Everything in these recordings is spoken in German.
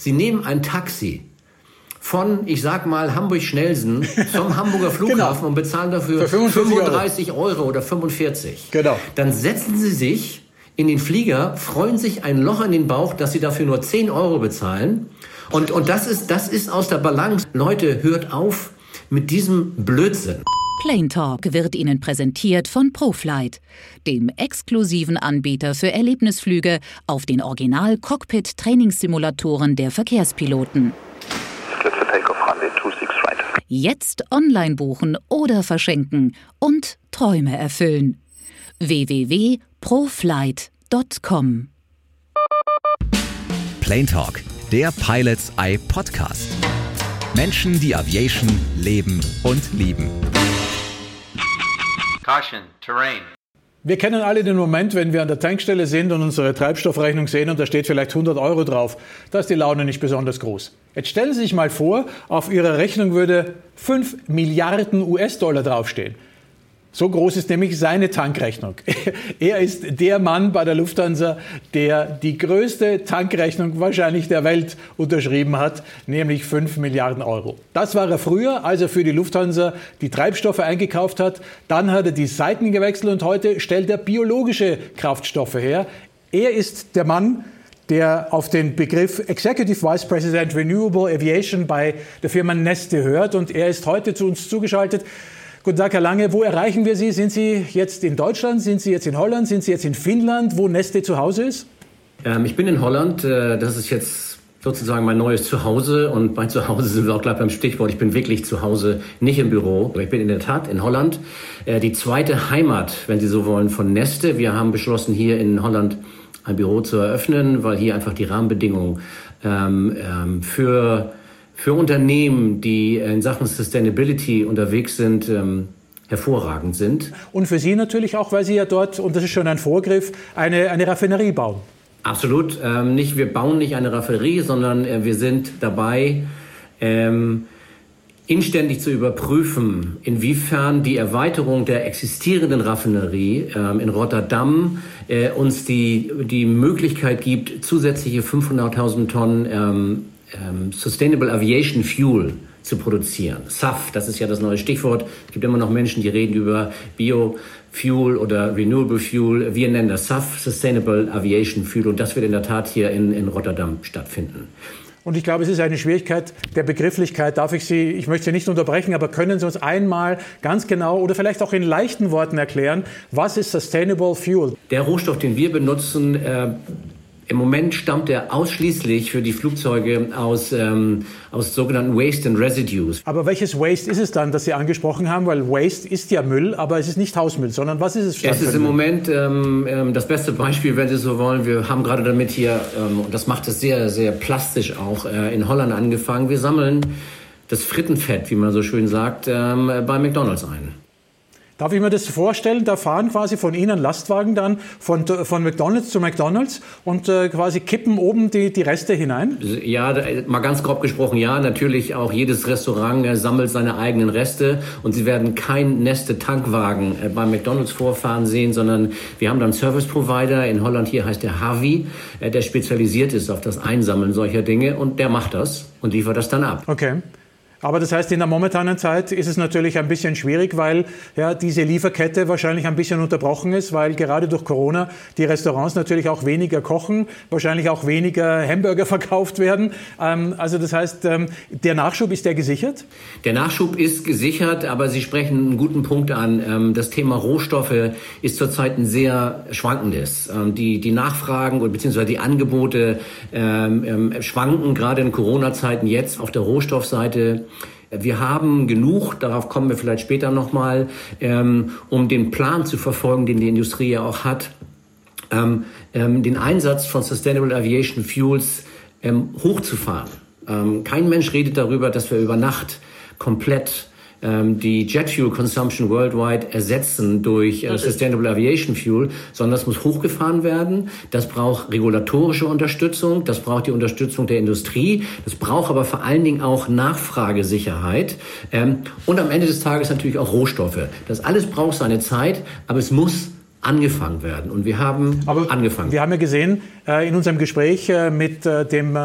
Sie nehmen ein Taxi von, ich sag mal, Hamburg-Schnelsen zum Hamburger Flughafen genau. und bezahlen dafür 35 Euro. Euro oder 45. Genau. Dann setzen Sie sich in den Flieger, freuen sich ein Loch in den Bauch, dass Sie dafür nur 10 Euro bezahlen. Und, und das, ist, das ist aus der Balance. Leute, hört auf mit diesem Blödsinn. Plane Talk wird Ihnen präsentiert von ProFlight, dem exklusiven Anbieter für Erlebnisflüge auf den Original-Cockpit-Trainingssimulatoren der Verkehrspiloten. Jetzt online buchen oder verschenken und Träume erfüllen. www.proflight.com Plane Talk, der Pilots Eye Podcast. Menschen, die Aviation leben und lieben. Caution, terrain. Wir kennen alle den Moment, wenn wir an der Tankstelle sind und unsere Treibstoffrechnung sehen und da steht vielleicht 100 Euro drauf. Da ist die Laune nicht besonders groß. Jetzt stellen Sie sich mal vor, auf Ihrer Rechnung würde 5 Milliarden US-Dollar draufstehen. So groß ist nämlich seine Tankrechnung. Er ist der Mann bei der Lufthansa, der die größte Tankrechnung wahrscheinlich der Welt unterschrieben hat, nämlich 5 Milliarden Euro. Das war er früher, als er für die Lufthansa die Treibstoffe eingekauft hat. Dann hat er die Seiten gewechselt und heute stellt er biologische Kraftstoffe her. Er ist der Mann, der auf den Begriff Executive Vice President Renewable Aviation bei der Firma Neste hört. Und er ist heute zu uns zugeschaltet. Guten Tag, Herr Lange. Wo erreichen wir Sie? Sind Sie jetzt in Deutschland? Sind Sie jetzt in Holland? Sind Sie jetzt in Finnland, wo Neste zu Hause ist? Ähm, ich bin in Holland. Äh, das ist jetzt sozusagen mein neues Zuhause. Und bei Zuhause sind wir auch gleich beim Stichwort. Ich bin wirklich zu Hause, nicht im Büro. Ich bin in der Tat in Holland. Äh, die zweite Heimat, wenn Sie so wollen, von Neste. Wir haben beschlossen, hier in Holland ein Büro zu eröffnen, weil hier einfach die Rahmenbedingungen ähm, ähm, für für Unternehmen, die in Sachen Sustainability unterwegs sind, ähm, hervorragend sind. Und für Sie natürlich auch, weil Sie ja dort, und das ist schon ein Vorgriff, eine, eine Raffinerie bauen. Absolut. Ähm, nicht, wir bauen nicht eine Raffinerie, sondern äh, wir sind dabei, ähm, inständig zu überprüfen, inwiefern die Erweiterung der existierenden Raffinerie ähm, in Rotterdam äh, uns die, die Möglichkeit gibt, zusätzliche 500.000 Tonnen ähm, ähm, Sustainable Aviation Fuel zu produzieren. SAF, das ist ja das neue Stichwort. Es gibt immer noch Menschen, die reden über Biofuel oder Renewable Fuel. Wir nennen das SAF, Sustainable Aviation Fuel. Und das wird in der Tat hier in, in Rotterdam stattfinden. Und ich glaube, es ist eine Schwierigkeit der Begrifflichkeit. Darf ich Sie, ich möchte Sie nicht unterbrechen, aber können Sie uns einmal ganz genau oder vielleicht auch in leichten Worten erklären, was ist Sustainable Fuel? Der Rohstoff, den wir benutzen, äh, im Moment stammt er ausschließlich für die Flugzeuge aus, ähm, aus sogenannten Waste and Residues. Aber welches Waste ist es dann, das Sie angesprochen haben? Weil Waste ist ja Müll, aber es ist nicht Hausmüll, sondern was ist es? Es ist im Moment ähm, ähm, das beste Beispiel, wenn Sie so wollen. Wir haben gerade damit hier, ähm, und das macht es sehr, sehr plastisch auch, äh, in Holland angefangen. Wir sammeln das Frittenfett, wie man so schön sagt, ähm, bei McDonald's ein. Darf ich mir das vorstellen? Da fahren quasi von Ihnen Lastwagen dann von, von McDonalds zu McDonalds und äh, quasi kippen oben die, die Reste hinein? Ja, mal ganz grob gesprochen, ja. Natürlich auch jedes Restaurant äh, sammelt seine eigenen Reste und Sie werden kein Neste-Tankwagen äh, bei McDonalds vorfahren sehen, sondern wir haben dann Service Provider. In Holland hier heißt der Harvey, äh, der spezialisiert ist auf das Einsammeln solcher Dinge und der macht das und liefert das dann ab. Okay. Aber das heißt, in der momentanen Zeit ist es natürlich ein bisschen schwierig, weil ja, diese Lieferkette wahrscheinlich ein bisschen unterbrochen ist, weil gerade durch Corona die Restaurants natürlich auch weniger kochen, wahrscheinlich auch weniger Hamburger verkauft werden. Ähm, also das heißt, ähm, der Nachschub, ist der gesichert? Der Nachschub ist gesichert, aber Sie sprechen einen guten Punkt an. Ähm, das Thema Rohstoffe ist zurzeit ein sehr schwankendes. Ähm, die, die Nachfragen bzw. die Angebote ähm, ähm, schwanken gerade in Corona-Zeiten jetzt auf der Rohstoffseite wir haben genug, darauf kommen wir vielleicht später nochmal, ähm, um den Plan zu verfolgen, den die Industrie ja auch hat, ähm, ähm, den Einsatz von Sustainable Aviation Fuels ähm, hochzufahren. Ähm, kein Mensch redet darüber, dass wir über Nacht komplett die Jet Fuel Consumption worldwide ersetzen durch äh, Sustainable Aviation Fuel, sondern das muss hochgefahren werden. Das braucht regulatorische Unterstützung, das braucht die Unterstützung der Industrie, das braucht aber vor allen Dingen auch Nachfragesicherheit ähm, und am Ende des Tages natürlich auch Rohstoffe. Das alles braucht seine Zeit, aber es muss angefangen werden. Und wir haben Aber angefangen. Wir haben ja gesehen, in unserem Gespräch äh, mit äh, dem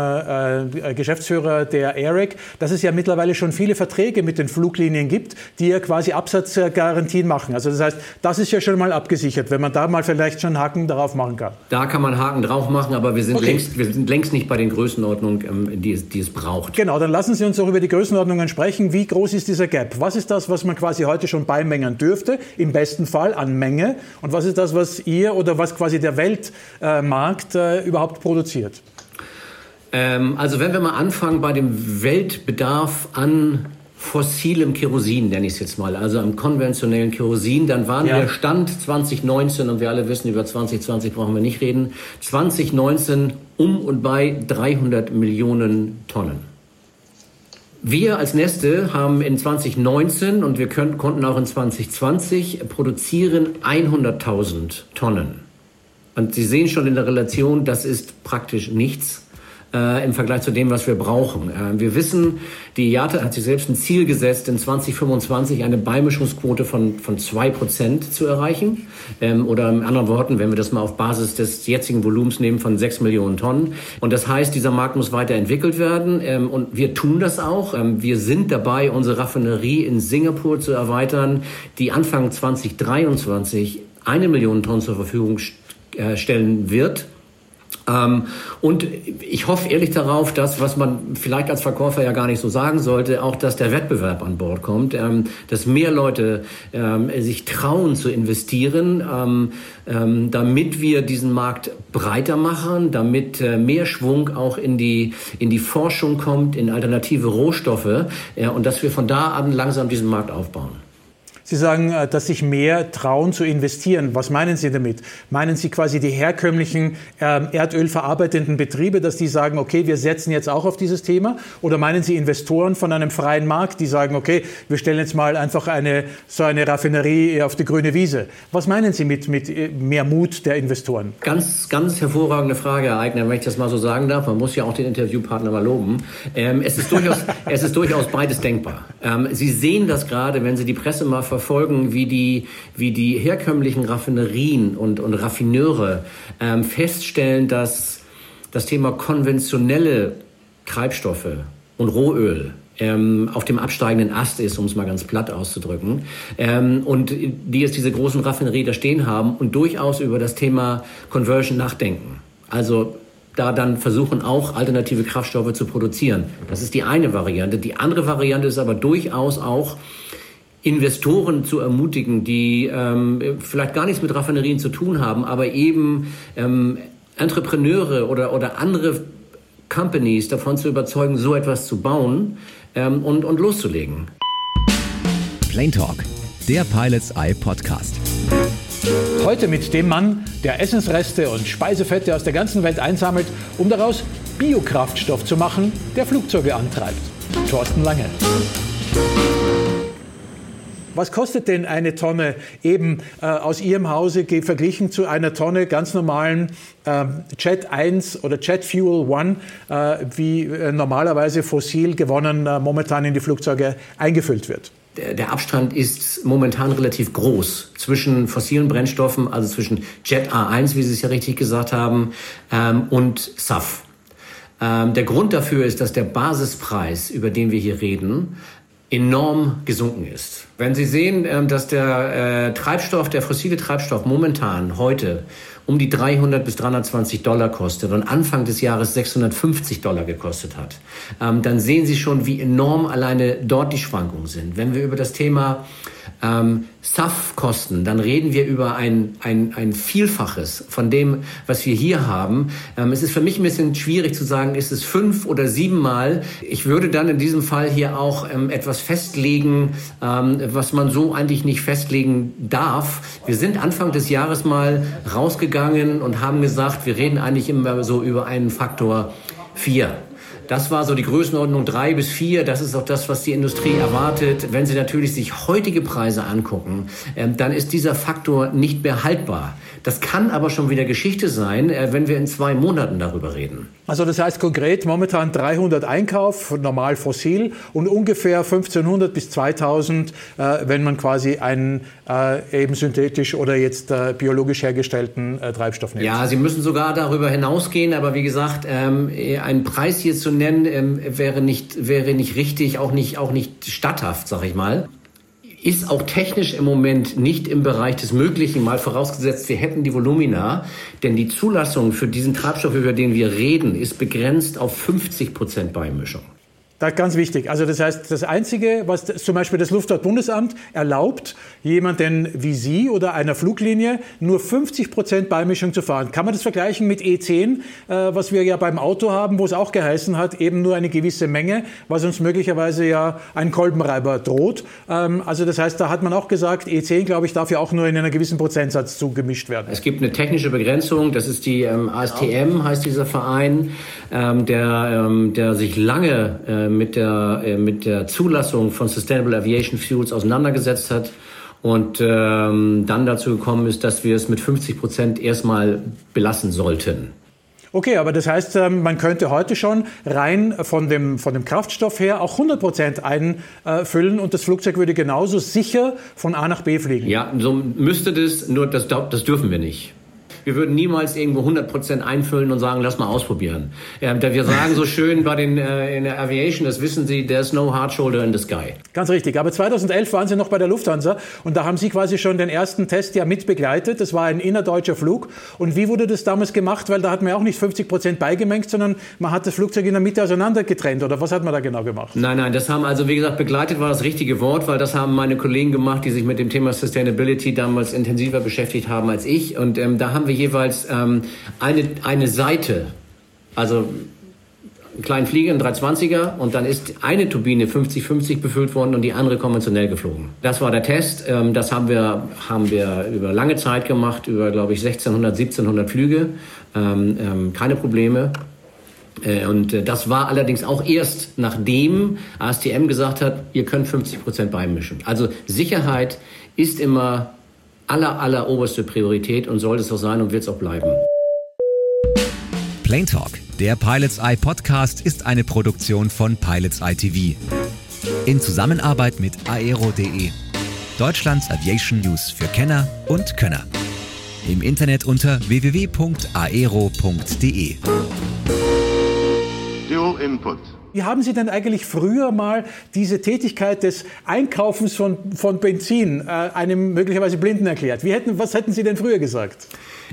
Geschäftsführer der ERIC, dass es ja mittlerweile schon viele Verträge mit den Fluglinien gibt, die ja quasi Absatzgarantien machen. Also das heißt, das ist ja schon mal abgesichert, wenn man da mal vielleicht schon Haken drauf machen kann. Da kann man Haken drauf machen, aber wir sind, okay. längst, wir sind längst nicht bei den Größenordnungen, ähm, die es, die es braucht. Genau, dann lassen Sie uns doch über die Größenordnungen sprechen. Wie groß ist dieser Gap? Was ist das, was man quasi heute schon beimengen dürfte, im besten Fall an Menge? Und was ist das, was ihr oder was quasi der Weltmarkt äh, überhaupt produziert? Ähm, also wenn wir mal anfangen bei dem Weltbedarf an fossilem Kerosin, nenne ich es jetzt mal, also am konventionellen Kerosin, dann waren ja. der Stand 2019, und wir alle wissen, über 2020 brauchen wir nicht reden, 2019 um und bei 300 Millionen Tonnen. Wir als Neste haben in 2019 und wir können, konnten auch in 2020 produzieren 100.000 Tonnen. Und Sie sehen schon in der Relation, das ist praktisch nichts äh, im Vergleich zu dem, was wir brauchen. Äh, wir wissen, die IATA hat sich selbst ein Ziel gesetzt, in 2025 eine Beimischungsquote von, von zwei Prozent zu erreichen. Ähm, oder in anderen Worten, wenn wir das mal auf Basis des jetzigen Volumens nehmen von sechs Millionen Tonnen. Und das heißt, dieser Markt muss weiterentwickelt werden. Ähm, und wir tun das auch. Ähm, wir sind dabei, unsere Raffinerie in Singapur zu erweitern, die Anfang 2023 eine Million Tonnen zur Verfügung äh, stellen wird. Ähm, und ich hoffe ehrlich darauf, dass, was man vielleicht als Verkäufer ja gar nicht so sagen sollte, auch, dass der Wettbewerb an Bord kommt, ähm, dass mehr Leute ähm, sich trauen zu investieren, ähm, ähm, damit wir diesen Markt breiter machen, damit äh, mehr Schwung auch in die, in die Forschung kommt, in alternative Rohstoffe äh, und dass wir von da an langsam diesen Markt aufbauen. Sie sagen, äh, dass sich mehr trauen zu investieren. Was meinen Sie damit? Meinen Sie quasi die herkömmlichen ähm, erdölverarbeitenden Betriebe, dass die sagen, okay, wir setzen jetzt auch auf dieses Thema? Oder meinen Sie Investoren von einem freien Markt, die sagen, okay, wir stellen jetzt mal einfach eine, so eine Raffinerie auf die grüne Wiese? Was meinen Sie mit, mit äh, mehr Mut der Investoren? Ganz, ganz hervorragende Frage, Herr Eigner, wenn ich das mal so sagen darf. Man muss ja auch den Interviewpartner mal loben. Ähm, es, ist durchaus, es ist durchaus beides denkbar. Ähm, Sie sehen das gerade, wenn Sie die Presse mal verfolgen, wie die, wie die herkömmlichen Raffinerien und, und Raffineure ähm, feststellen, dass das Thema konventionelle Treibstoffe und Rohöl ähm, auf dem absteigenden Ast ist, um es mal ganz platt auszudrücken. Ähm, und die jetzt diese großen Raffinerien da stehen haben und durchaus über das Thema Conversion nachdenken. Also da dann versuchen, auch alternative Kraftstoffe zu produzieren. Das ist die eine Variante. Die andere Variante ist aber durchaus auch, Investoren zu ermutigen, die ähm, vielleicht gar nichts mit Raffinerien zu tun haben, aber eben ähm, Entrepreneure oder, oder andere Companies davon zu überzeugen, so etwas zu bauen ähm, und, und loszulegen. Plain Talk, der Pilots Eye Podcast. Heute mit dem Mann, der Essensreste und Speisefette aus der ganzen Welt einsammelt, um daraus Biokraftstoff zu machen, der Flugzeuge antreibt. Thorsten Lange. Was kostet denn eine Tonne eben äh, aus Ihrem Hause verglichen zu einer Tonne ganz normalen äh, Jet 1 oder Jet Fuel 1, äh, wie äh, normalerweise fossil gewonnen momentan in die Flugzeuge eingefüllt wird? der Abstand ist momentan relativ groß zwischen fossilen Brennstoffen, also zwischen Jet A1, wie Sie es ja richtig gesagt haben, ähm, und SAF. Ähm, der Grund dafür ist, dass der Basispreis, über den wir hier reden, enorm gesunken ist. Wenn Sie sehen, ähm, dass der äh, Treibstoff, der fossile Treibstoff momentan heute um die 300 bis 320 Dollar kostet und Anfang des Jahres 650 Dollar gekostet hat, ähm, dann sehen Sie schon, wie enorm alleine dort die Schwankungen sind. Wenn wir über das Thema ähm, SAF-Kosten, dann reden wir über ein, ein, ein Vielfaches von dem, was wir hier haben. Ähm, es ist für mich ein bisschen schwierig zu sagen, ist es fünf oder siebenmal. Ich würde dann in diesem Fall hier auch ähm, etwas festlegen, ähm, was man so eigentlich nicht festlegen darf. Wir sind Anfang des Jahres mal rausgegangen und haben gesagt, wir reden eigentlich immer so über einen Faktor vier. Das war so die Größenordnung drei bis vier. Das ist auch das, was die Industrie erwartet. Wenn Sie natürlich sich heutige Preise angucken, ähm, dann ist dieser Faktor nicht mehr haltbar. Das kann aber schon wieder Geschichte sein, äh, wenn wir in zwei Monaten darüber reden. Also das heißt konkret momentan 300 Einkauf, normal fossil und ungefähr 1500 bis 2000, äh, wenn man quasi einen äh, eben synthetisch oder jetzt biologisch hergestellten Treibstoff nimmt. Ja, Sie müssen sogar darüber hinausgehen, aber wie gesagt, ähm, einen Preis hier zu nennen ähm, wäre nicht wäre nicht richtig, auch nicht auch nicht statthaft, sag ich mal ist auch technisch im Moment nicht im Bereich des Möglichen, mal vorausgesetzt, wir hätten die Volumina, denn die Zulassung für diesen Treibstoff, über den wir reden, ist begrenzt auf 50 Prozent Beimischung. Das ganz wichtig. Also das heißt, das Einzige, was zum Beispiel das Luftfahrtbundesamt erlaubt, jemanden wie Sie oder einer Fluglinie nur 50 Prozent Beimischung zu fahren. Kann man das vergleichen mit E10, äh, was wir ja beim Auto haben, wo es auch geheißen hat, eben nur eine gewisse Menge, was uns möglicherweise ja ein Kolbenreiber droht. Ähm, also das heißt, da hat man auch gesagt, E10, glaube ich, darf ja auch nur in einer gewissen Prozentsatz zugemischt werden. Es gibt eine technische Begrenzung, das ist die ähm, ASTM, heißt dieser Verein, ähm, der, ähm, der sich lange äh, mit der, äh, mit der Zulassung von Sustainable Aviation Fuels auseinandergesetzt hat und ähm, dann dazu gekommen ist, dass wir es mit 50 Prozent erstmal belassen sollten. Okay, aber das heißt, ähm, man könnte heute schon rein von dem, von dem Kraftstoff her auch 100 Prozent einfüllen und das Flugzeug würde genauso sicher von A nach B fliegen. Ja, so müsste das, nur das, das dürfen wir nicht. Wir würden niemals irgendwo 100 Prozent einfüllen und sagen, lass mal ausprobieren. Ja, wir sagen so schön bei den äh, in der Aviation, das wissen Sie, there's no hard shoulder in the sky. Ganz richtig. Aber 2011 waren Sie noch bei der Lufthansa und da haben Sie quasi schon den ersten Test ja mit begleitet. Das war ein innerdeutscher Flug. Und wie wurde das damals gemacht? Weil da hat man ja auch nicht 50 Prozent beigemengt, sondern man hat das Flugzeug in der Mitte auseinandergetrennt. Oder was hat man da genau gemacht? Nein, nein, das haben also, wie gesagt, begleitet war das richtige Wort, weil das haben meine Kollegen gemacht, die sich mit dem Thema Sustainability damals intensiver beschäftigt haben als ich. Und ähm, da haben wir jeweils ähm, eine, eine Seite, also einen kleinen Flieger, einen 320er, und dann ist eine Turbine 50-50 befüllt worden und die andere konventionell geflogen. Das war der Test. Ähm, das haben wir, haben wir über lange Zeit gemacht, über, glaube ich, 1600, 1700 Flüge. Ähm, ähm, keine Probleme. Äh, und äh, das war allerdings auch erst nachdem ASTM gesagt hat, ihr könnt 50 Prozent beimischen. Also Sicherheit ist immer aller, aller oberste Priorität und sollte es auch sein und wird es auch bleiben. Plane Talk, der Pilots Eye Podcast, ist eine Produktion von Pilots Eye TV. In Zusammenarbeit mit aero.de, Deutschlands Aviation News für Kenner und Könner. Im Internet unter www.aero.de. Dual Input. Wie haben Sie denn eigentlich früher mal diese Tätigkeit des Einkaufens von, von Benzin äh, einem möglicherweise Blinden erklärt? Wie hätten, was hätten Sie denn früher gesagt?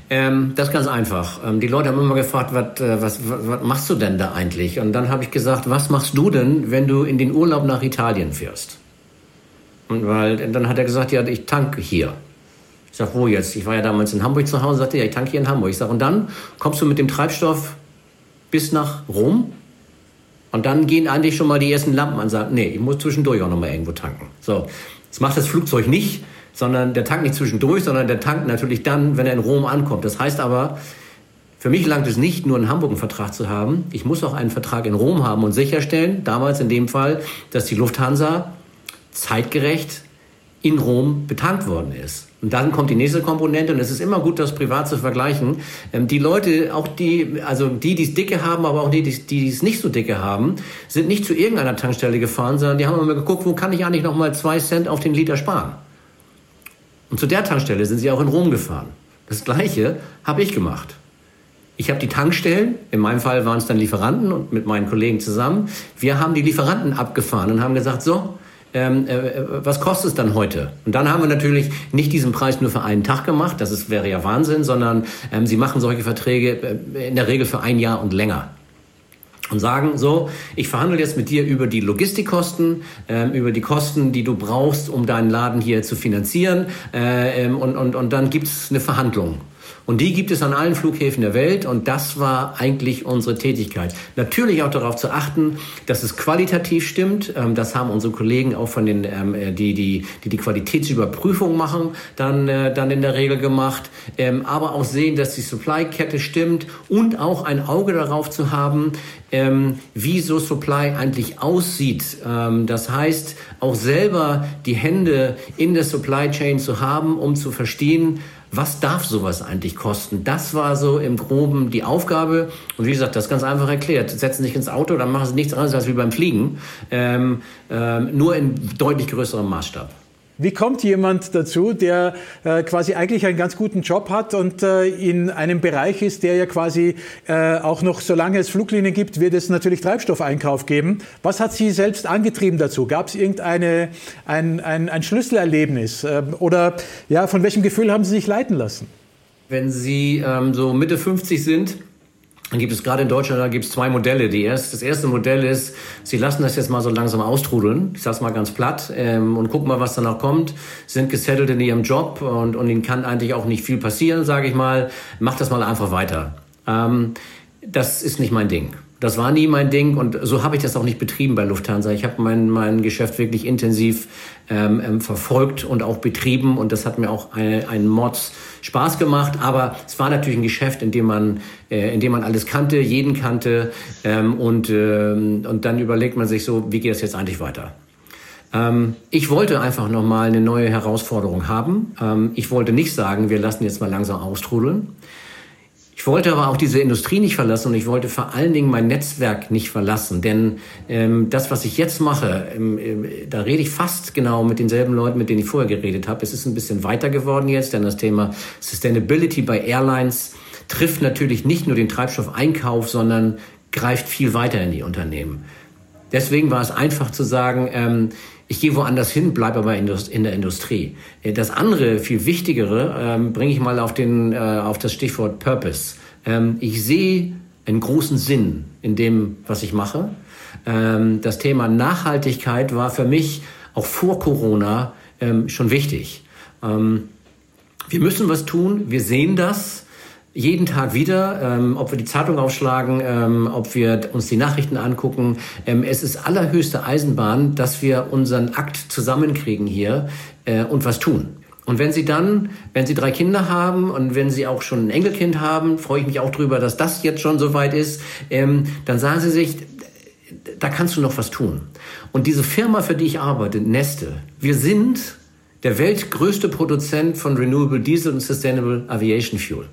Ähm, das ist ganz einfach. Ähm, die Leute haben immer gefragt, was, äh, was, was machst du denn da eigentlich? Und dann habe ich gesagt, was machst du denn, wenn du in den Urlaub nach Italien fährst? Und weil dann hat er gesagt, ja, ich tanke hier. Ich sage, wo jetzt? Ich war ja damals in Hamburg zu Hause, sagte, ja, ich tanke hier in Hamburg. Ich sage, und dann kommst du mit dem Treibstoff bis nach Rom? Und dann gehen eigentlich schon mal die ersten Lampen an und sagen, nee, ich muss zwischendurch auch noch mal irgendwo tanken. So, das macht das Flugzeug nicht, sondern der tankt nicht zwischendurch, sondern der tankt natürlich dann, wenn er in Rom ankommt. Das heißt aber, für mich langt es nicht, nur in Hamburg einen Vertrag zu haben. Ich muss auch einen Vertrag in Rom haben und sicherstellen, damals in dem Fall, dass die Lufthansa zeitgerecht in Rom betankt worden ist. Und dann kommt die nächste Komponente und es ist immer gut, das privat zu vergleichen. Ähm, die Leute, auch die, also die, die es dicke haben, aber auch die, die, es nicht so dicke haben, sind nicht zu irgendeiner Tankstelle gefahren, sondern die haben immer geguckt, wo kann ich eigentlich noch mal zwei Cent auf den Liter sparen. Und zu der Tankstelle sind sie auch in Rom gefahren. Das Gleiche habe ich gemacht. Ich habe die Tankstellen, in meinem Fall waren es dann Lieferanten und mit meinen Kollegen zusammen, wir haben die Lieferanten abgefahren und haben gesagt, so, ähm, äh, was kostet es dann heute? Und dann haben wir natürlich nicht diesen Preis nur für einen Tag gemacht, das ist, wäre ja Wahnsinn, sondern ähm, sie machen solche Verträge äh, in der Regel für ein Jahr und länger und sagen so, ich verhandle jetzt mit dir über die Logistikkosten, ähm, über die Kosten, die du brauchst, um deinen Laden hier zu finanzieren äh, ähm, und, und, und dann gibt es eine Verhandlung. Und die gibt es an allen Flughäfen der Welt und das war eigentlich unsere Tätigkeit. Natürlich auch darauf zu achten, dass es qualitativ stimmt. Ähm, das haben unsere Kollegen auch von den, ähm, äh, die, die, die die Qualitätsüberprüfung machen, dann, äh, dann in der Regel gemacht. Ähm, aber auch sehen, dass die Supply-Kette stimmt und auch ein Auge darauf zu haben, wie so Supply eigentlich aussieht. das heißt, auch selber die Hände in der Supply Chain zu haben, um zu verstehen, Was darf sowas eigentlich kosten? Das war so im Groben die Aufgabe. Und wie gesagt, das ist ganz einfach erklärt. Setzen sich ins Auto, dann machen sie nichts anderes als wie beim Fliegen, ähm, ähm, nur in deutlich größerem Maßstab. Wie kommt jemand dazu, der äh, quasi eigentlich einen ganz guten Job hat und äh, in einem Bereich ist, der ja quasi äh, auch noch, solange es Fluglinien gibt, wird es natürlich Treibstoffeinkauf geben. Was hat Sie selbst angetrieben dazu? Gab es irgendeine ein, ein, ein Schlüsselerlebnis ähm, oder ja, von welchem Gefühl haben Sie sich leiten lassen? Wenn Sie ähm, so Mitte 50 sind, dann gibt es gerade in Deutschland, da gibt es zwei Modelle. Die erste, das erste Modell ist, sie lassen das jetzt mal so langsam austrudeln. Ich sag's mal ganz platt ähm, und gucken mal, was danach kommt. Sind gesettelt in ihrem Job und, und ihnen kann eigentlich auch nicht viel passieren, sage ich mal. Macht das mal einfach weiter. Ähm, das ist nicht mein Ding. Das war nie mein Ding und so habe ich das auch nicht betrieben bei Lufthansa. Ich habe mein, mein Geschäft wirklich intensiv ähm, ähm, verfolgt und auch betrieben und das hat mir auch ein, einen Mods Spaß gemacht. Aber es war natürlich ein Geschäft, in dem man, äh, in dem man alles kannte, jeden kannte ähm, und, ähm, und dann überlegt man sich so, wie geht es jetzt eigentlich weiter? Ähm, ich wollte einfach nochmal eine neue Herausforderung haben. Ähm, ich wollte nicht sagen, wir lassen jetzt mal langsam austrudeln. Ich wollte aber auch diese Industrie nicht verlassen und ich wollte vor allen Dingen mein Netzwerk nicht verlassen. Denn ähm, das, was ich jetzt mache, ähm, äh, da rede ich fast genau mit denselben Leuten, mit denen ich vorher geredet habe. Es ist ein bisschen weiter geworden jetzt, denn das Thema Sustainability bei Airlines trifft natürlich nicht nur den Treibstoffeinkauf, sondern greift viel weiter in die Unternehmen. Deswegen war es einfach zu sagen, ähm, ich gehe woanders hin, bleibe aber in der Industrie. Äh, das andere, viel wichtigere, ähm, bringe ich mal auf, den, äh, auf das Stichwort Purpose. Ähm, ich sehe einen großen Sinn in dem, was ich mache. Ähm, das Thema Nachhaltigkeit war für mich auch vor Corona ähm, schon wichtig. Ähm, wir müssen was tun, wir sehen das jeden Tag wieder, ähm, ob wir die Zeitung aufschlagen, ähm, ob wir uns die Nachrichten angucken. Ähm, es ist allerhöchste Eisenbahn, dass wir unseren Akt zusammenkriegen hier äh, und was tun. Und wenn Sie dann, wenn Sie drei Kinder haben und wenn Sie auch schon ein Enkelkind haben, freue ich mich auch drüber, dass das jetzt schon so weit ist, ähm, dann sagen Sie sich, da kannst du noch was tun. Und diese Firma, für die ich arbeite, Neste, wir sind der weltgrößte Produzent von Renewable Diesel und Sustainable Aviation Fuel.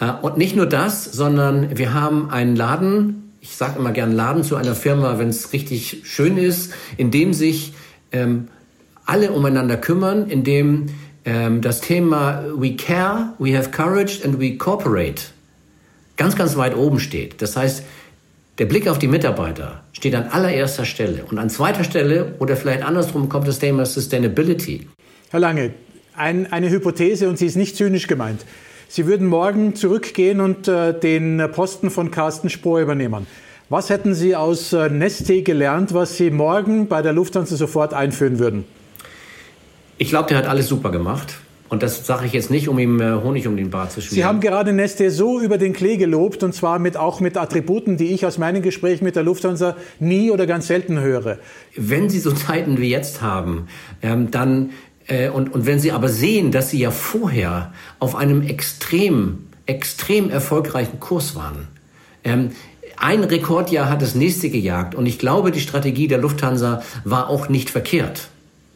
Äh, und nicht nur das, sondern wir haben einen Laden, ich sage immer gern Laden zu einer Firma, wenn es richtig schön ist, in dem sich ähm, alle umeinander kümmern, in dem ähm, das Thema We care, we have courage and we cooperate ganz, ganz weit oben steht. Das heißt, der Blick auf die Mitarbeiter steht an allererster Stelle. Und an zweiter Stelle oder vielleicht andersrum kommt das Thema Sustainability. Herr Lange, ein, eine Hypothese und sie ist nicht zynisch gemeint. Sie würden morgen zurückgehen und äh, den Posten von Carsten Spohr übernehmen. Was hätten Sie aus äh, Neste gelernt, was Sie morgen bei der Lufthansa sofort einführen würden? Ich glaube, der hat alles super gemacht. Und das sage ich jetzt nicht, um ihm äh, Honig um den Bart zu schmieren. Sie haben gerade Neste so über den Klee gelobt und zwar mit, auch mit Attributen, die ich aus meinen Gesprächen mit der Lufthansa nie oder ganz selten höre. Wenn Sie so Zeiten wie jetzt haben, ähm, dann und, und wenn Sie aber sehen, dass Sie ja vorher auf einem extrem, extrem erfolgreichen Kurs waren, ähm, ein Rekordjahr hat das nächste gejagt und ich glaube, die Strategie der Lufthansa war auch nicht verkehrt.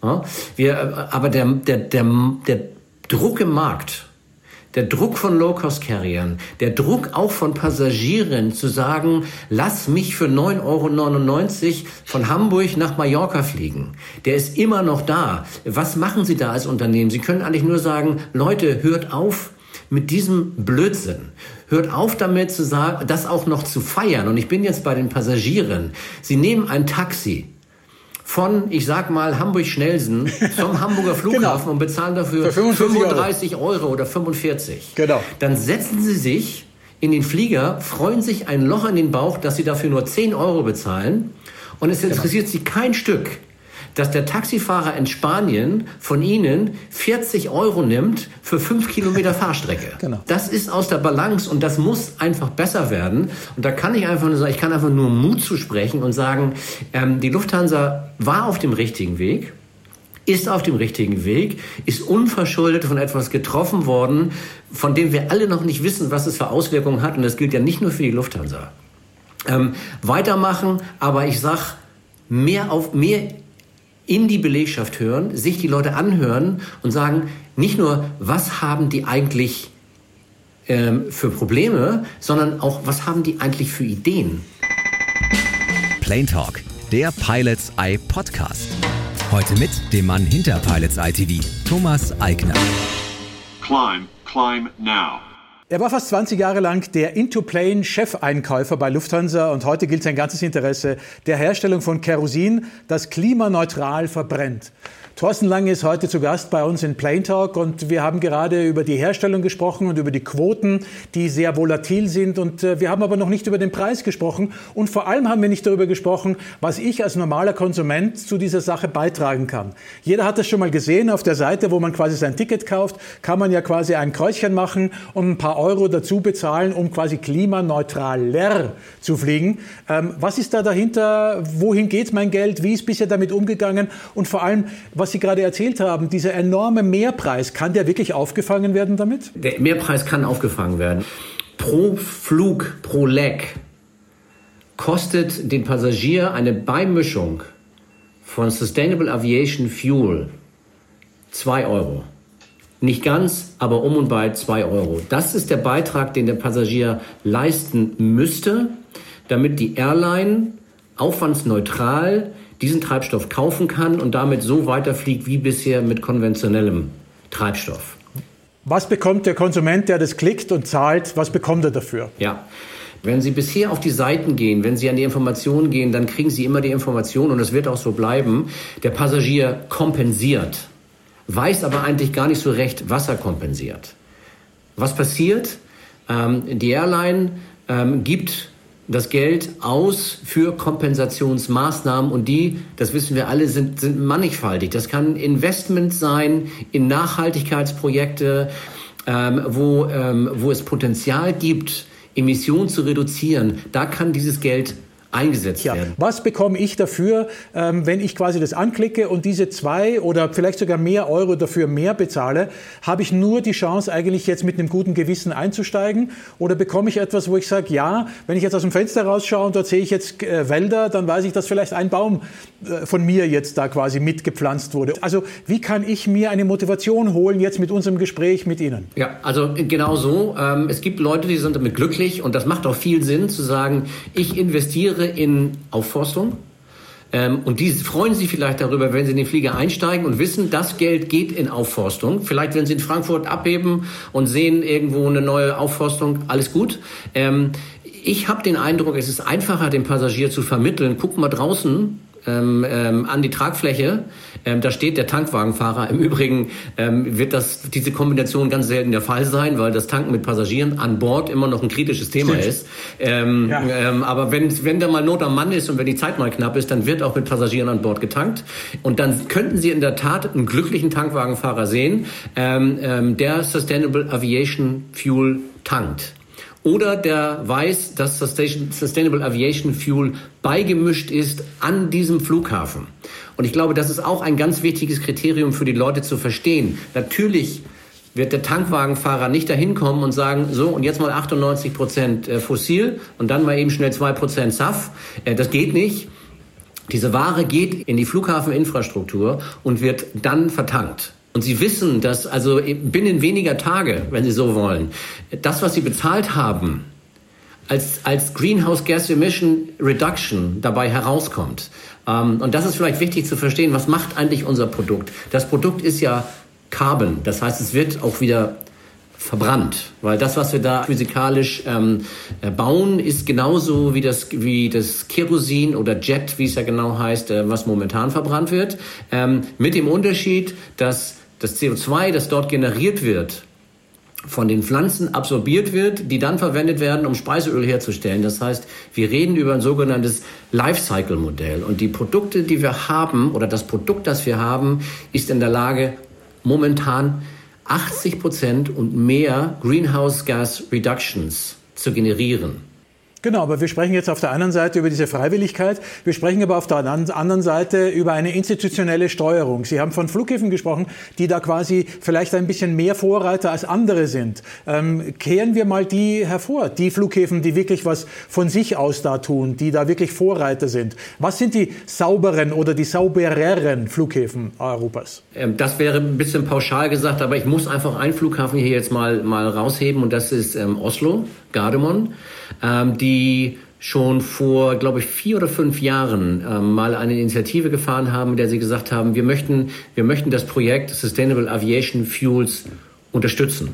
Ja? Wir, äh, aber der, der, der, der Druck im Markt, der Druck von Low-Cost-Carriern, der Druck auch von Passagieren zu sagen, lass mich für 9,99 Euro von Hamburg nach Mallorca fliegen, der ist immer noch da. Was machen Sie da als Unternehmen? Sie können eigentlich nur sagen, Leute, hört auf mit diesem Blödsinn. Hört auf damit zu sagen, das auch noch zu feiern. Und ich bin jetzt bei den Passagieren. Sie nehmen ein Taxi von, ich sag mal, Hamburg-Schnelsen zum Hamburger genau. Flughafen genau. und bezahlen dafür 35 Euro. Euro oder 45. Genau. Dann setzen Sie sich in den Flieger, freuen sich ein Loch in den Bauch, dass Sie dafür nur 10 Euro bezahlen. Und es genau. interessiert genau. Sie kein Stück, dass der Taxifahrer in Spanien von Ihnen 40 Euro nimmt für 5 Kilometer Fahrstrecke. Genau. Das ist aus der Balance und das muss einfach besser werden. Und da kann ich einfach nur sagen, ich kann einfach nur Mut zu sprechen und sagen, ähm, die Lufthansa war auf dem richtigen Weg ist auf dem richtigen Weg, ist unverschuldet von etwas getroffen worden, von dem wir alle noch nicht wissen, was es für Auswirkungen hat. Und das gilt ja nicht nur für die Lufthansa. Ähm, weitermachen, aber ich sag mehr auf mehr in die Belegschaft hören, sich die Leute anhören und sagen, nicht nur, was haben die eigentlich ähm, für Probleme, sondern auch, was haben die eigentlich für Ideen. Plane Talk, der Pilots Eye Podcast. Heute mit dem Mann hinter Pilots Eye TV, Thomas Eigner. Climb, climb now. Er war fast 20 Jahre lang der Into-Plane-Chefeinkäufer bei Lufthansa und heute gilt sein ganzes Interesse der Herstellung von Kerosin, das klimaneutral verbrennt. Thorsten Lange ist heute zu Gast bei uns in Plane Talk und wir haben gerade über die Herstellung gesprochen und über die Quoten, die sehr volatil sind und äh, wir haben aber noch nicht über den Preis gesprochen und vor allem haben wir nicht darüber gesprochen, was ich als normaler Konsument zu dieser Sache beitragen kann. Jeder hat das schon mal gesehen auf der Seite, wo man quasi sein Ticket kauft, kann man ja quasi ein Kreuzchen machen und ein paar Euro dazu bezahlen, um quasi klimaneutraler zu fliegen. Ähm, was ist da dahinter? Wohin geht mein Geld? Wie ist bisher damit umgegangen? Und vor allem, was was Sie gerade erzählt haben, dieser enorme Mehrpreis, kann der wirklich aufgefangen werden damit? Der Mehrpreis kann aufgefangen werden. Pro Flug, pro Leg kostet den Passagier eine Beimischung von Sustainable Aviation Fuel 2 Euro. Nicht ganz, aber um und bei 2 Euro. Das ist der Beitrag, den der Passagier leisten müsste, damit die Airline aufwandsneutral diesen Treibstoff kaufen kann und damit so weiterfliegt wie bisher mit konventionellem Treibstoff. Was bekommt der Konsument, der das klickt und zahlt, was bekommt er dafür? Ja. Wenn Sie bisher auf die Seiten gehen, wenn Sie an die Informationen gehen, dann kriegen Sie immer die Information und es wird auch so bleiben. Der Passagier kompensiert, weiß aber eigentlich gar nicht so recht, was er kompensiert. Was passiert? Ähm, die Airline ähm, gibt das Geld aus für Kompensationsmaßnahmen und die, das wissen wir alle, sind, sind mannigfaltig. Das kann Investment sein in Nachhaltigkeitsprojekte, ähm, wo, ähm, wo es Potenzial gibt, Emissionen zu reduzieren. Da kann dieses Geld eingesetzt ja. werden. Was bekomme ich dafür, ähm, wenn ich quasi das anklicke und diese zwei oder vielleicht sogar mehr Euro dafür mehr bezahle? Habe ich nur die Chance, eigentlich jetzt mit einem guten Gewissen einzusteigen? Oder bekomme ich etwas, wo ich sage, ja, wenn ich jetzt aus dem Fenster rausschaue und dort sehe ich jetzt äh, Wälder, dann weiß ich, dass vielleicht ein Baum äh, von mir jetzt da quasi mitgepflanzt wurde. Also wie kann ich mir eine Motivation holen jetzt mit unserem Gespräch mit Ihnen? Ja, also genau so. Ähm, es gibt Leute, die sind damit glücklich und das macht auch viel Sinn zu sagen, ich investiere in Aufforstung. Ähm, und die freuen sich vielleicht darüber, wenn sie in den Flieger einsteigen und wissen, das Geld geht in Aufforstung. Vielleicht, wenn sie in Frankfurt abheben und sehen irgendwo eine neue Aufforstung, alles gut. Ähm, ich habe den Eindruck, es ist einfacher, dem Passagier zu vermitteln, guck mal draußen, ähm, ähm, an die Tragfläche. Ähm, da steht der Tankwagenfahrer. Im Übrigen ähm, wird das diese Kombination ganz selten der Fall sein, weil das Tanken mit Passagieren an Bord immer noch ein kritisches Thema Stimmt. ist. Ähm, ja. Ähm, aber wenn wenn da mal Not am Mann ist und wenn die Zeit mal knapp ist, dann wird auch mit Passagieren an Bord getankt. Und dann könnten Sie in der Tat einen glücklichen Tankwagenfahrer sehen, ähm, ähm, der Sustainable Aviation Fuel tankt oder der weiß, dass Sustainable Aviation Fuel beigemischt ist an diesem Flughafen. Und ich glaube, das ist auch ein ganz wichtiges Kriterium für die Leute zu verstehen. Natürlich wird der Tankwagenfahrer nicht dahin kommen und sagen, so und jetzt mal 98 Prozent äh, fossil und dann mal eben schnell zwei Prozent SAF. Äh, das geht nicht. Diese Ware geht in die Flughafeninfrastruktur und wird dann vertankt. Und Sie wissen, dass also binnen weniger Tage, wenn Sie so wollen, das, was Sie bezahlt haben, als, als Greenhouse Gas Emission Reduction dabei herauskommt. Ähm, und das ist vielleicht wichtig zu verstehen, was macht eigentlich unser Produkt? Das Produkt ist ja Carbon, das heißt, es wird auch wieder verbrannt, weil das, was wir da physikalisch ähm, äh, bauen, ist genauso wie das wie das Kerosin oder Jet, wie es ja genau heißt, äh, was momentan verbrannt wird, ähm, mit dem Unterschied, dass das CO2, das dort generiert wird, von den Pflanzen absorbiert wird, die dann verwendet werden, um Speiseöl herzustellen. Das heißt, wir reden über ein sogenanntes Lifecycle-Modell. Und die Produkte, die wir haben, oder das Produkt, das wir haben, ist in der Lage, momentan 80 Prozent und mehr Greenhouse Gas Reductions zu generieren. Genau, aber wir sprechen jetzt auf der einen Seite über diese Freiwilligkeit, wir sprechen aber auf der anderen Seite über eine institutionelle Steuerung. Sie haben von Flughäfen gesprochen, die da quasi vielleicht ein bisschen mehr Vorreiter als andere sind. Ähm, kehren wir mal die hervor, die Flughäfen, die wirklich was von sich aus da tun, die da wirklich Vorreiter sind. Was sind die sauberen oder die saubereren Flughäfen Europas? Ähm, das wäre ein bisschen pauschal gesagt, aber ich muss einfach einen Flughafen hier jetzt mal, mal rausheben und das ist ähm, Oslo, Gardemon ähm, die schon vor, glaube ich, vier oder fünf Jahren ähm, mal eine Initiative gefahren haben, in der sie gesagt haben, wir möchten, wir möchten das Projekt Sustainable Aviation Fuels unterstützen.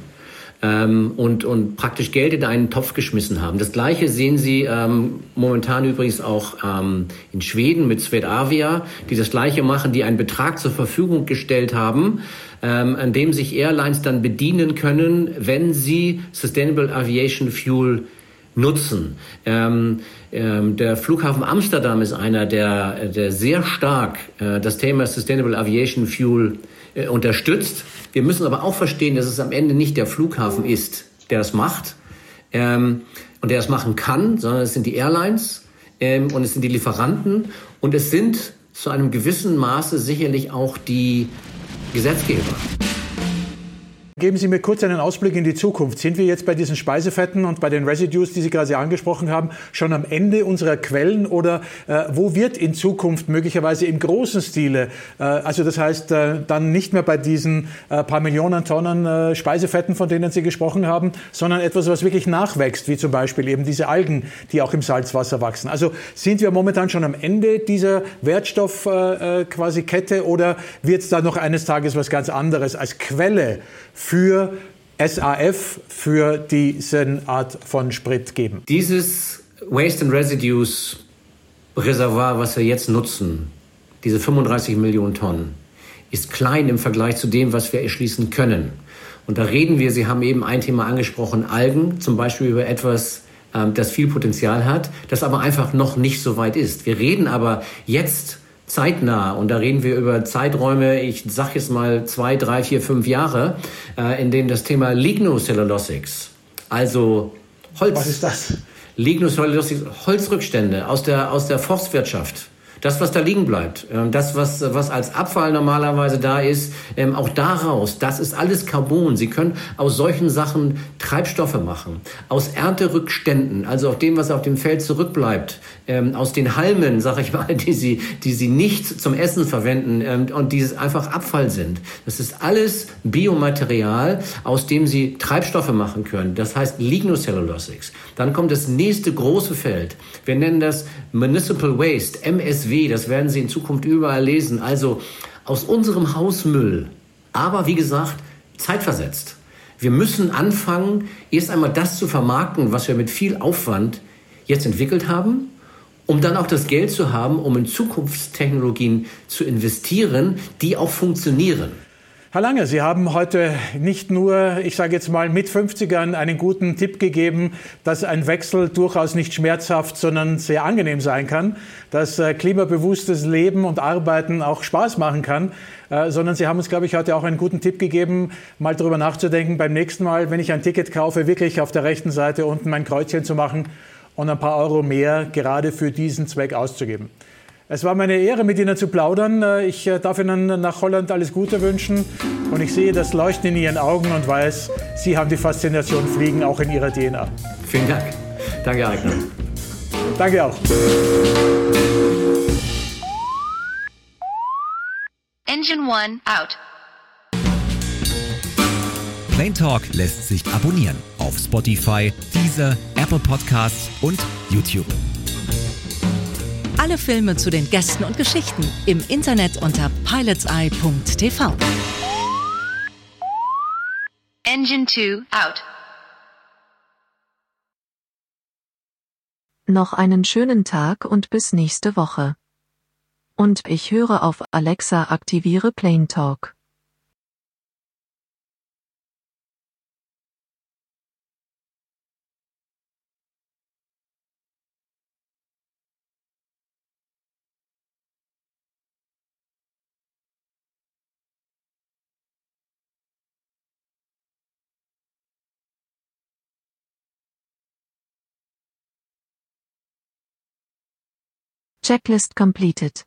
Ähm, und, und praktisch Geld in einen Topf geschmissen haben. Das Gleiche sehen Sie ähm, momentan übrigens auch ähm, in Schweden mit Swedavia, die das Gleiche machen, die einen Betrag zur Verfügung gestellt haben, ähm, an dem sich Airlines dann bedienen können, wenn sie Sustainable Aviation Fuel nutzen. Ähm, ähm, der Flughafen Amsterdam ist einer, der, der sehr stark äh, das Thema Sustainable Aviation Fuel äh, unterstützt. Wir müssen aber auch verstehen, dass es am Ende nicht der Flughafen ist, der das macht ähm, und der das machen kann, sondern es sind die Airlines ähm, und es sind die Lieferanten und es sind zu einem gewissen Maße sicherlich auch die Gesetzgeber. Geben Sie mir kurz einen Ausblick in die Zukunft. Sind wir jetzt bei diesen Speisefetten und bei den Residues, die Sie gerade angesprochen haben, schon am Ende unserer Quellen oder äh, wo wird in Zukunft möglicherweise im großen Stile, äh, also das heißt äh, dann nicht mehr bei diesen äh, paar Millionen Tonnen äh, Speisefetten, von denen Sie gesprochen haben, sondern etwas, was wirklich nachwächst, wie zum Beispiel eben diese Algen, die auch im Salzwasser wachsen. Also sind wir momentan schon am Ende dieser Wertstoff äh, quasi Kette oder wird es da noch eines Tages was ganz anderes als Quelle für SAF, für diese Art von Sprit geben? Dieses Waste and Residues Reservoir, was wir jetzt nutzen, diese 35 Millionen Tonnen, ist klein im Vergleich zu dem, was wir erschließen können. Und da reden wir, Sie haben eben ein Thema angesprochen, Algen, zum Beispiel über etwas, ähm, das viel Potenzial hat, das aber einfach noch nicht so weit ist. Wir reden aber jetzt zeitnah, und da reden wir über Zeiträume, ich sag jetzt mal zwei, drei, vier, fünf Jahre, äh, in denen das Thema Lignocellulosics, also Holz. Was ist das? Lignocellulosics, Holzrückstände aus der, aus der Forstwirtschaft das, was da liegen bleibt, ähm, das, was, was als Abfall normalerweise da ist, ähm, auch daraus, das ist alles Carbon. Sie können aus solchen Sachen Treibstoffe machen, aus Ernterückständen, also auf dem, was auf dem Feld zurückbleibt, ähm, aus den Halmen, sag ich mal, die sie, die sie nicht zum Essen verwenden und die einfach Abfall sind. Das ist alles Biomaterial, aus dem sie Treibstoffe machen können. Das heißt Lignocellulosics. Dann kommt das nächste große Feld. Wir nennen das Municipal Waste, MSW. Das werden Sie in Zukunft überall lesen. Also aus unserem Hausmüll. Aber wie gesagt, zeitversetzt. Wir müssen anfangen, erst einmal das zu vermarkten, was wir mit viel Aufwand jetzt entwickelt haben, um dann auch das Geld zu haben, um in Zukunftstechnologien zu investieren, die auch funktionieren. Herr Lange, Sie haben heute nicht nur, ich sage jetzt mal, mit 50ern einen guten Tipp gegeben, dass ein Wechsel durchaus nicht schmerzhaft, sondern sehr angenehm sein kann, dass äh, klimabewusstes Leben und Arbeiten auch Spaß machen kann, äh, sondern Sie haben uns, glaube ich, heute auch einen guten Tipp gegeben, mal darüber nachzudenken, beim nächsten Mal, wenn ich ein Ticket kaufe, wirklich auf der rechten Seite unten mein Kreuzchen zu machen und ein paar Euro mehr gerade für diesen Zweck auszugeben. Es war meine Ehre, mit Ihnen zu plaudern. Äh, ich äh, darf Ihnen nach Holland alles Gute wünschen. Und ich sehe das Leuchten in Ihren Augen und weiß, Sie haben die Faszination Fliegen auch in Ihrer DNA. Vielen Dank. Danke, Eigner. Danke auch. Engine One out. Plain Talk lässt sich abonnieren auf Spotify, Deezer, Apple Podcasts und YouTube. Alle Filme zu den Gästen und Geschichten im Internet unter pilotseye.tv. Engine 2 out. Noch einen schönen Tag und bis nächste Woche. Und ich höre auf Alexa aktiviere Plane Talk. Checklist completed.